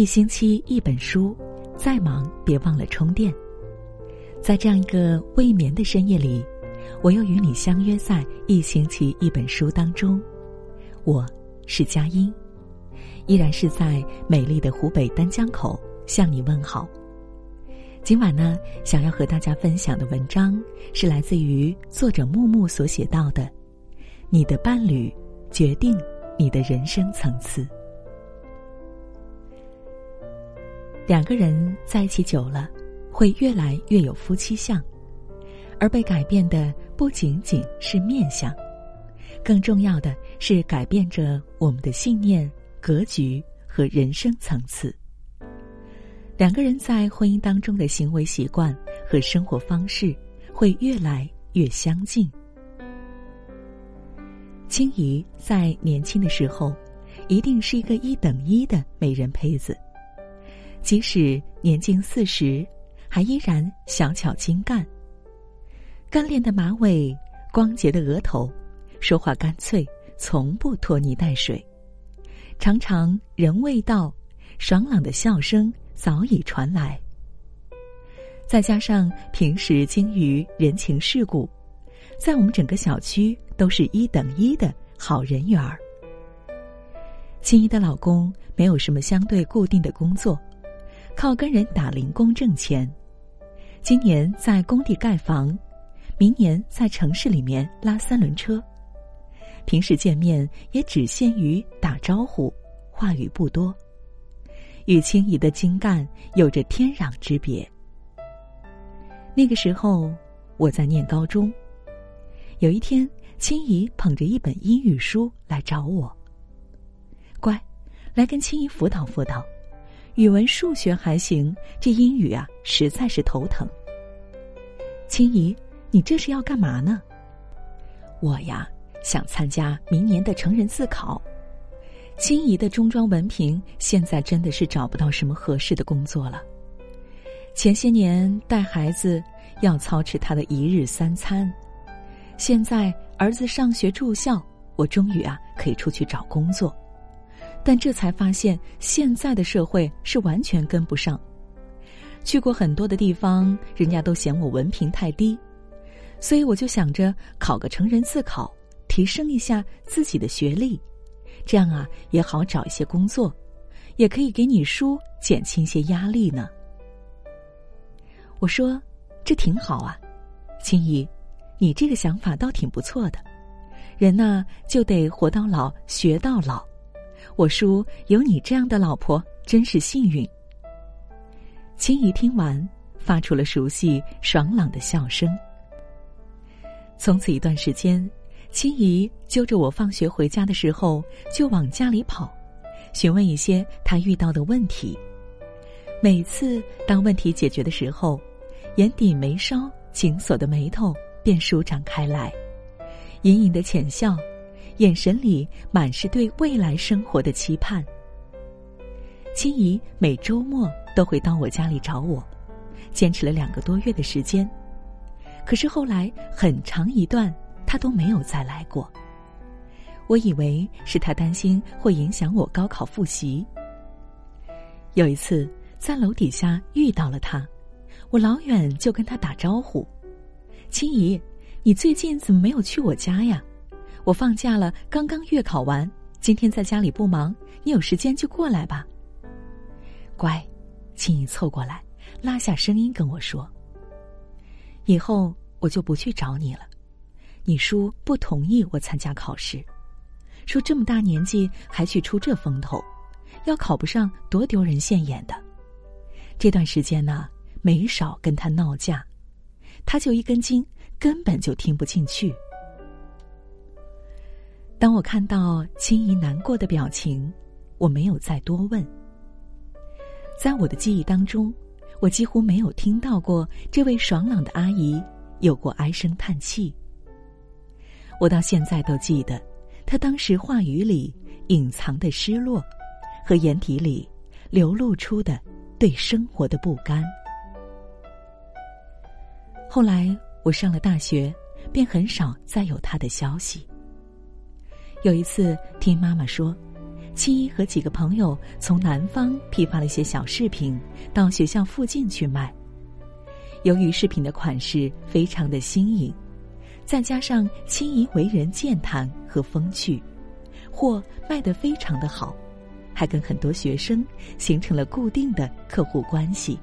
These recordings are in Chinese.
一星期一本书，再忙别忘了充电。在这样一个未眠的深夜里，我又与你相约在一星期一本书当中。我是佳音，依然是在美丽的湖北丹江口向你问好。今晚呢，想要和大家分享的文章是来自于作者木木所写到的：“你的伴侣决定你的人生层次。”两个人在一起久了，会越来越有夫妻相，而被改变的不仅仅是面相，更重要的是改变着我们的信念、格局和人生层次。两个人在婚姻当中的行为习惯和生活方式会越来越相近。青怡在年轻的时候，一定是一个一等一的美人胚子。即使年近四十，还依然小巧精干。干练的马尾，光洁的额头，说话干脆，从不拖泥带水。常常人未到，爽朗的笑声早已传来。再加上平时精于人情世故，在我们整个小区都是一等一的好人缘儿。青衣的老公没有什么相对固定的工作。靠跟人打零工挣钱，今年在工地盖房，明年在城市里面拉三轮车。平时见面也只限于打招呼，话语不多，与青怡的精干有着天壤之别。那个时候我在念高中，有一天青怡捧着一本英语书来找我，乖，来跟青怡辅导辅导。语文、数学还行，这英语啊，实在是头疼。青怡，你这是要干嘛呢？我呀，想参加明年的成人自考。青怡的中专文凭现在真的是找不到什么合适的工作了。前些年带孩子要操持他的一日三餐，现在儿子上学住校，我终于啊可以出去找工作。但这才发现，现在的社会是完全跟不上。去过很多的地方，人家都嫌我文凭太低，所以我就想着考个成人自考，提升一下自己的学历，这样啊也好找一些工作，也可以给你叔减轻些压力呢。我说，这挺好啊，青怡，你这个想法倒挺不错的。人呐，就得活到老，学到老。我叔有你这样的老婆，真是幸运。青怡听完，发出了熟悉爽朗的笑声。从此一段时间，青怡揪着我放学回家的时候就往家里跑，询问一些他遇到的问题。每次当问题解决的时候，眼底眉梢紧锁的眉头便舒展开来，隐隐的浅笑。眼神里满是对未来生活的期盼。青怡每周末都会到我家里找我，坚持了两个多月的时间，可是后来很长一段他都没有再来过。我以为是他担心会影响我高考复习。有一次在楼底下遇到了他，我老远就跟他打招呼：“青怡，你最近怎么没有去我家呀？”我放假了，刚刚月考完，今天在家里不忙，你有时间就过来吧。乖，青怡凑过来，拉下声音跟我说：“以后我就不去找你了。你叔不同意我参加考试，说这么大年纪还去出这风头，要考不上多丢人现眼的。这段时间呢，没少跟他闹架，他就一根筋，根本就听不进去。”当我看到青怡难过的表情，我没有再多问。在我的记忆当中，我几乎没有听到过这位爽朗的阿姨有过唉声叹气。我到现在都记得，她当时话语里隐藏的失落，和眼底里流露出的对生活的不甘。后来我上了大学，便很少再有她的消息。有一次听妈妈说，青衣和几个朋友从南方批发了一些小饰品，到学校附近去卖。由于饰品的款式非常的新颖，再加上青衣为人健谈和风趣，货卖得非常的好，还跟很多学生形成了固定的客户关系。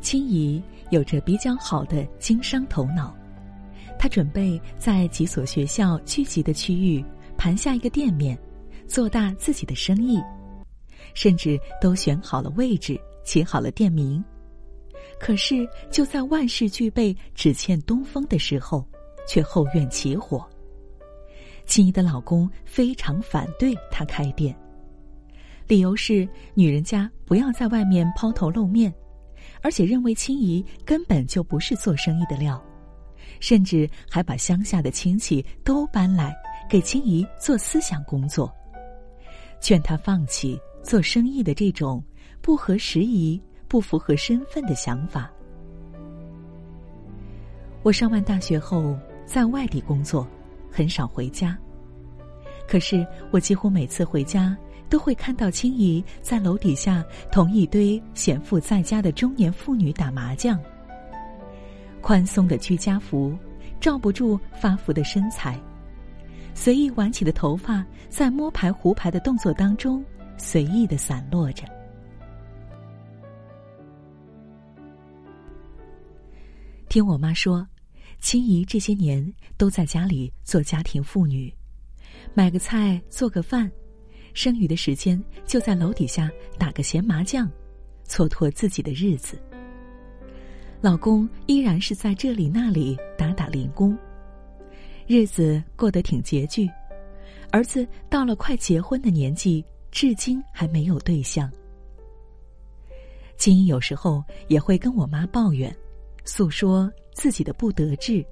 青怡有着比较好的经商头脑，他准备在几所学校聚集的区域盘下一个店面，做大自己的生意，甚至都选好了位置，起好了店名。可是就在万事俱备，只欠东风的时候，却后院起火。青怡的老公非常反对她开店，理由是女人家不要在外面抛头露面。而且认为青怡根本就不是做生意的料，甚至还把乡下的亲戚都搬来给青怡做思想工作，劝她放弃做生意的这种不合时宜、不符合身份的想法。我上完大学后在外地工作，很少回家，可是我几乎每次回家。都会看到青怡在楼底下同一堆闲赋在家的中年妇女打麻将。宽松的居家服罩不住发福的身材，随意挽起的头发在摸牌胡牌的动作当中随意的散落着。听我妈说，青怡这些年都在家里做家庭妇女，买个菜做个饭。剩余的时间就在楼底下打个闲麻将，蹉跎自己的日子。老公依然是在这里那里打打零工，日子过得挺拮据。儿子到了快结婚的年纪，至今还没有对象。金英有时候也会跟我妈抱怨，诉说自己的不得志，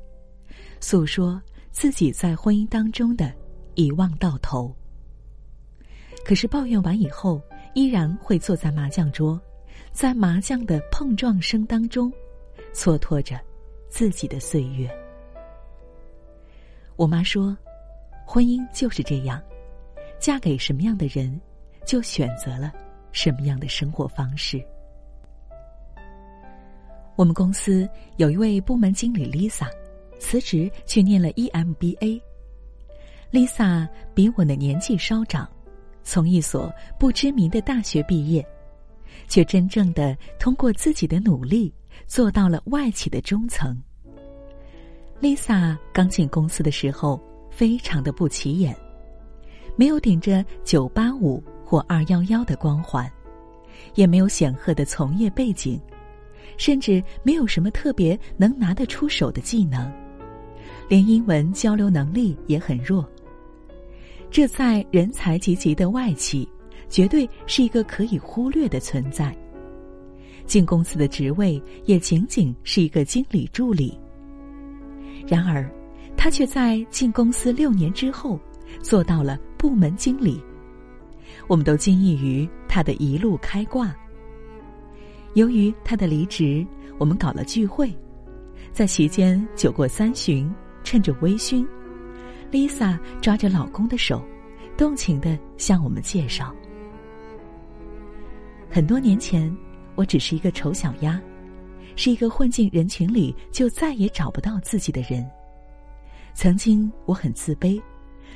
诉说自己在婚姻当中的一望到头。可是抱怨完以后，依然会坐在麻将桌，在麻将的碰撞声当中，蹉跎着自己的岁月。我妈说，婚姻就是这样，嫁给什么样的人，就选择了什么样的生活方式。我们公司有一位部门经理 Lisa，辞职去念了 EMBA。Lisa 比我的年纪稍长。从一所不知名的大学毕业，却真正的通过自己的努力做到了外企的中层。Lisa 刚进公司的时候非常的不起眼，没有顶着九八五或二幺幺的光环，也没有显赫的从业背景，甚至没有什么特别能拿得出手的技能，连英文交流能力也很弱。这在人才济济的外企，绝对是一个可以忽略的存在。进公司的职位也仅仅是一个经理助理。然而，他却在进公司六年之后，做到了部门经理。我们都惊异于他的一路开挂。由于他的离职，我们搞了聚会，在席间酒过三巡，趁着微醺。Lisa 抓着老公的手，动情的向我们介绍：很多年前，我只是一个丑小鸭，是一个混进人群里就再也找不到自己的人。曾经我很自卑，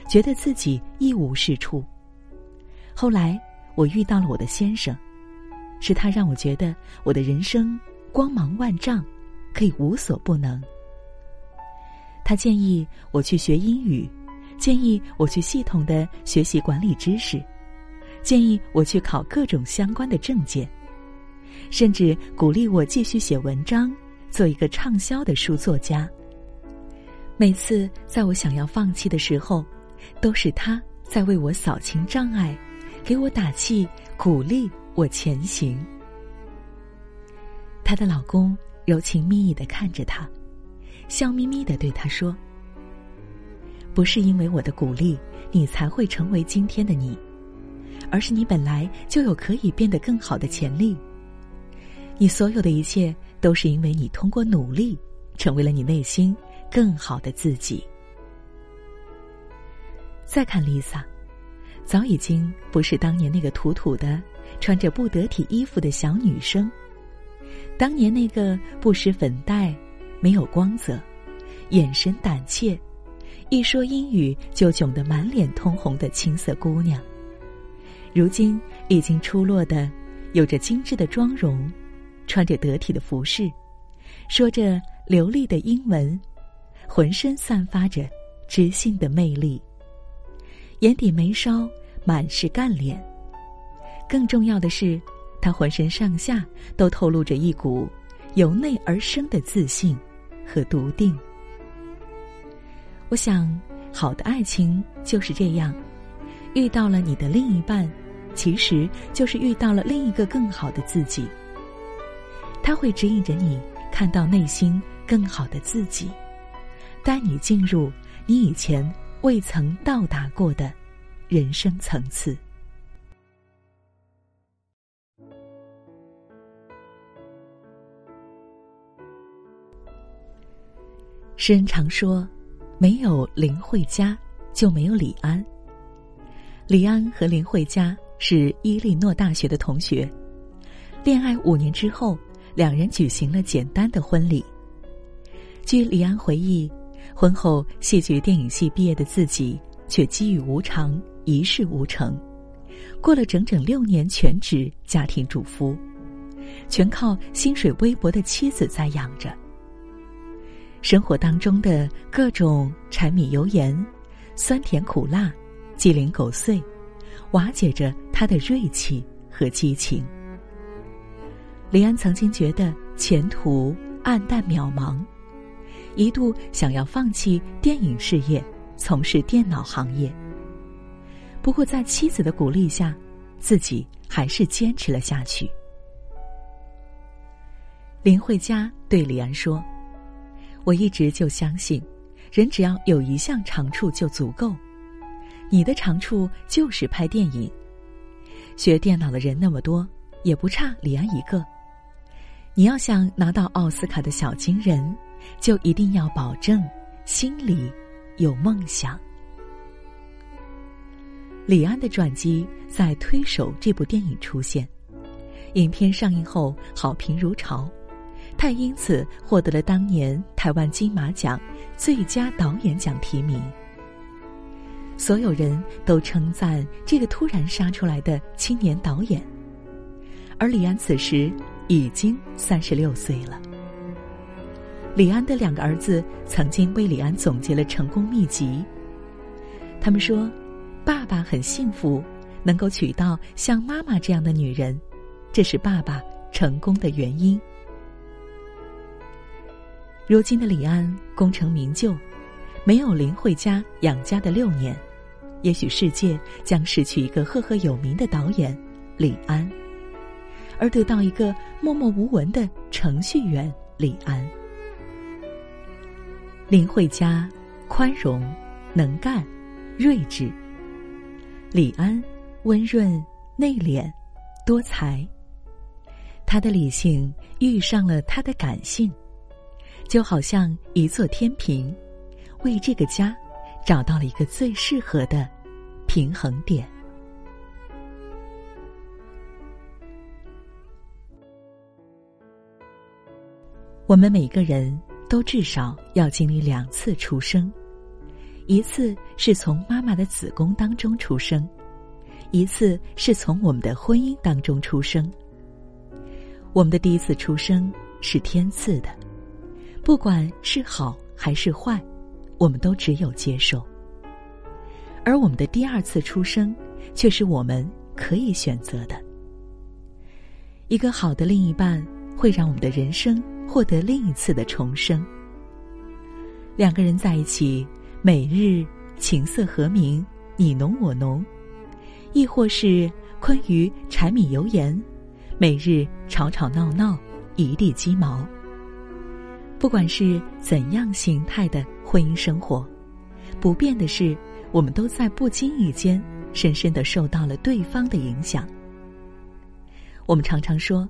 觉得自己一无是处。后来我遇到了我的先生，是他让我觉得我的人生光芒万丈，可以无所不能。他建议我去学英语，建议我去系统的学习管理知识，建议我去考各种相关的证件，甚至鼓励我继续写文章，做一个畅销的书作家。每次在我想要放弃的时候，都是他在为我扫清障碍，给我打气，鼓励我前行。她的老公柔情蜜意的看着她。笑眯眯的对她说：“不是因为我的鼓励，你才会成为今天的你，而是你本来就有可以变得更好的潜力。你所有的一切，都是因为你通过努力，成为了你内心更好的自己。”再看 Lisa，早已经不是当年那个土土的、穿着不得体衣服的小女生，当年那个不施粉黛、没有光泽、眼神胆怯、一说英语就窘得满脸通红的青涩姑娘，如今已经出落的，有着精致的妆容，穿着得体的服饰，说着流利的英文，浑身散发着知性的魅力。眼底眉梢满是干练。更重要的是，他浑身上下都透露着一股由内而生的自信和笃定。我想，好的爱情就是这样：遇到了你的另一半，其实就是遇到了另一个更好的自己。他会指引着你看到内心更好的自己，带你进入你以前。未曾到达过的人生层次。诗人常说：“没有林慧嘉，就没有李安。”李安和林慧嘉是伊利诺大学的同学，恋爱五年之后，两人举行了简单的婚礼。据李安回忆。婚后，戏剧电影系毕业的自己，却机遇无常，一事无成，过了整整六年全职家庭主妇，全靠薪水微薄的妻子在养着。生活当中的各种柴米油盐、酸甜苦辣、鸡零狗碎，瓦解着他的锐气和激情。李安曾经觉得前途暗淡渺茫。一度想要放弃电影事业，从事电脑行业。不过，在妻子的鼓励下，自己还是坚持了下去。林慧嘉对李安说：“我一直就相信，人只要有一项长处就足够。你的长处就是拍电影，学电脑的人那么多，也不差李安一个。你要想拿到奥斯卡的小金人。”就一定要保证心里有梦想。李安的传记在《推手》这部电影出现，影片上映后好评如潮，他因此获得了当年台湾金马奖最佳导演奖提名。所有人都称赞这个突然杀出来的青年导演，而李安此时已经三十六岁了。李安的两个儿子曾经为李安总结了成功秘籍。他们说：“爸爸很幸福，能够娶到像妈妈这样的女人，这是爸爸成功的原因。”如今的李安功成名就，没有林慧嘉养家的六年，也许世界将失去一个赫赫有名的导演李安，而得到一个默默无闻的程序员李安。林慧嘉，宽容、能干、睿智；李安，温润、内敛、多才。他的理性遇上了他的感性，就好像一座天平，为这个家找到了一个最适合的平衡点。我们每个人。都至少要经历两次出生，一次是从妈妈的子宫当中出生，一次是从我们的婚姻当中出生。我们的第一次出生是天赐的，不管是好还是坏，我们都只有接受；而我们的第二次出生却是我们可以选择的。一个好的另一半会让我们的人生。获得另一次的重生。两个人在一起，每日琴瑟和鸣，你侬我侬；亦或是困于柴米油盐，每日吵吵闹闹，一地鸡毛。不管是怎样形态的婚姻生活，不变的是，我们都在不经意间深深的受到了对方的影响。我们常常说，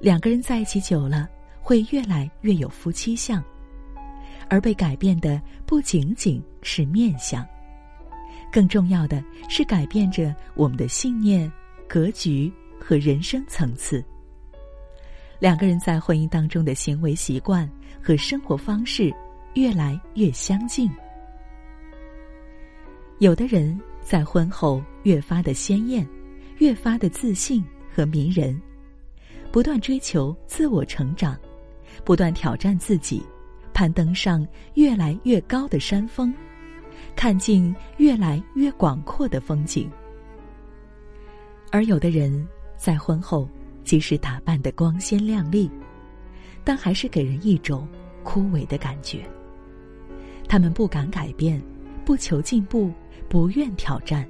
两个人在一起久了。会越来越有夫妻相，而被改变的不仅仅是面相，更重要的是改变着我们的信念、格局和人生层次。两个人在婚姻当中的行为习惯和生活方式越来越相近。有的人在婚后越发的鲜艳，越发的自信和迷人，不断追求自我成长，不断挑战自己，攀登上越来越高的山峰。看尽越来越广阔的风景，而有的人在婚后即使打扮的光鲜亮丽，但还是给人一种枯萎的感觉。他们不敢改变，不求进步，不愿挑战，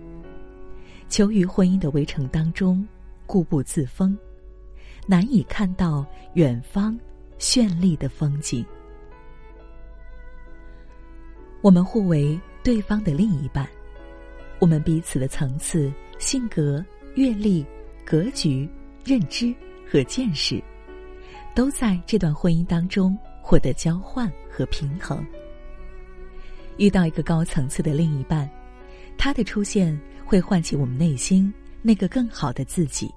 求于婚姻的围城当中固步自封，难以看到远方绚丽的风景。我们互为。对方的另一半，我们彼此的层次、性格、阅历、格局、认知和见识，都在这段婚姻当中获得交换和平衡。遇到一个高层次的另一半，他的出现会唤起我们内心那个更好的自己，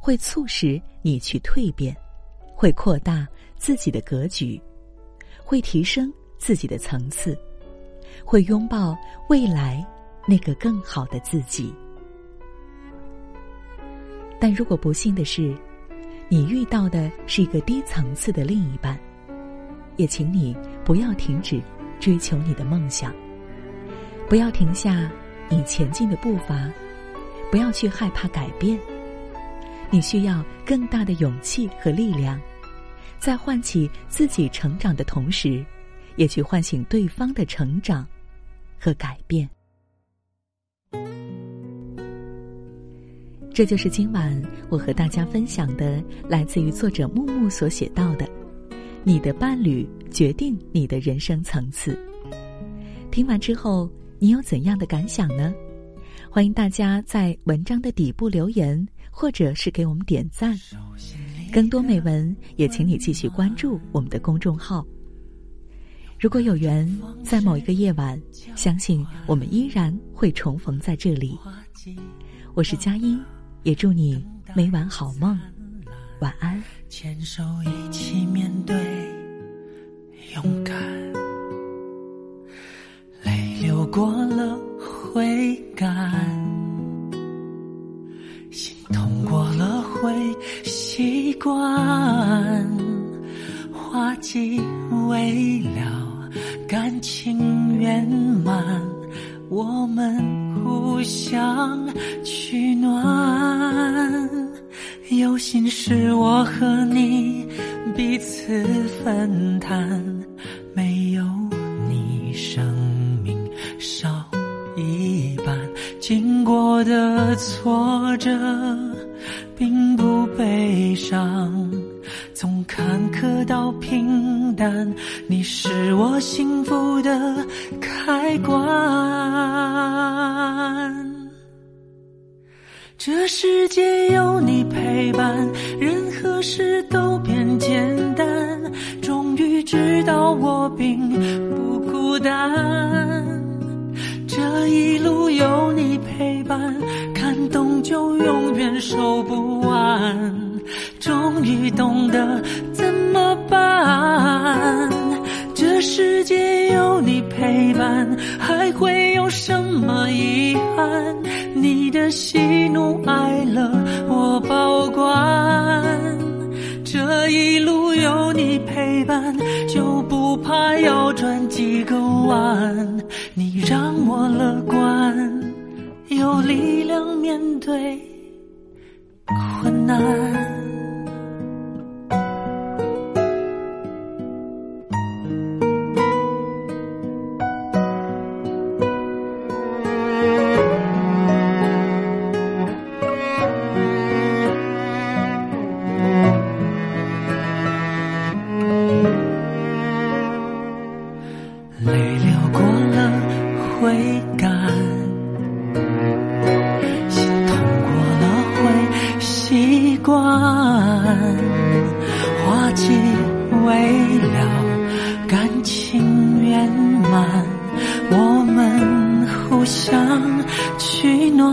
会促使你去蜕变，会扩大自己的格局，会提升自己的层次。会拥抱未来那个更好的自己，但如果不幸的是，你遇到的是一个低层次的另一半，也请你不要停止追求你的梦想，不要停下你前进的步伐，不要去害怕改变。你需要更大的勇气和力量，在唤起自己成长的同时。也去唤醒对方的成长和改变。这就是今晚我和大家分享的，来自于作者木木所写到的：“你的伴侣决定你的人生层次。”听完之后，你有怎样的感想呢？欢迎大家在文章的底部留言，或者是给我们点赞。更多美文，也请你继续关注我们的公众号。如果有缘，在某一个夜晚，相信我们依然会重逢在这里。我是佳音，也祝你每晚好梦，晚安。牵手一起面对，勇敢，泪流过了会干，习惯，花季未了。感情圆满，我们互相取暖。有心事我和你彼此分担，没有你生命少一半。经过的挫折悲伤。从坎坷到平淡，你是我幸福的开关。这世界有你陪伴，任何事都变简单。终于知道我并不孤单，这一路有你陪伴，感动就永远收不完。终于懂得怎么办？这世界有你陪伴，还会有什么遗憾？你的喜怒哀乐我保管。这一路有你陪伴，就不怕要转几个弯。你让我乐观，有力量面对困难。关，花季未了，感情圆满，我们互相。相取暖。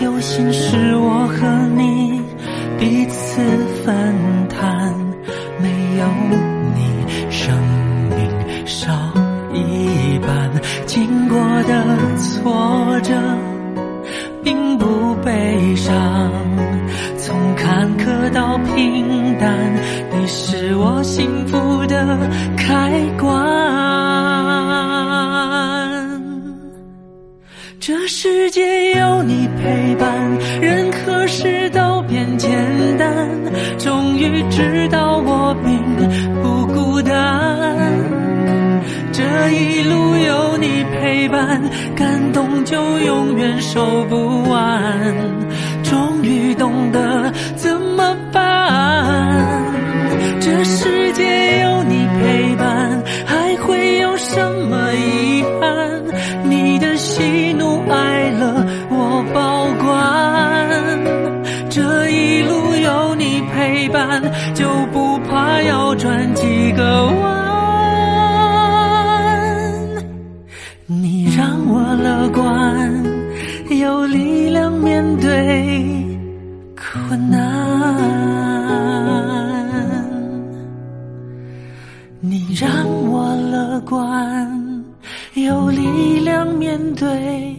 有心事我和你彼此分世界有你陪伴，任何事都变简单。终于知道我并不孤单。这一路有你陪伴，感动就永远收不完。就不怕要转几个弯。你让我乐观有力量面对困难。你让我乐观有力量面对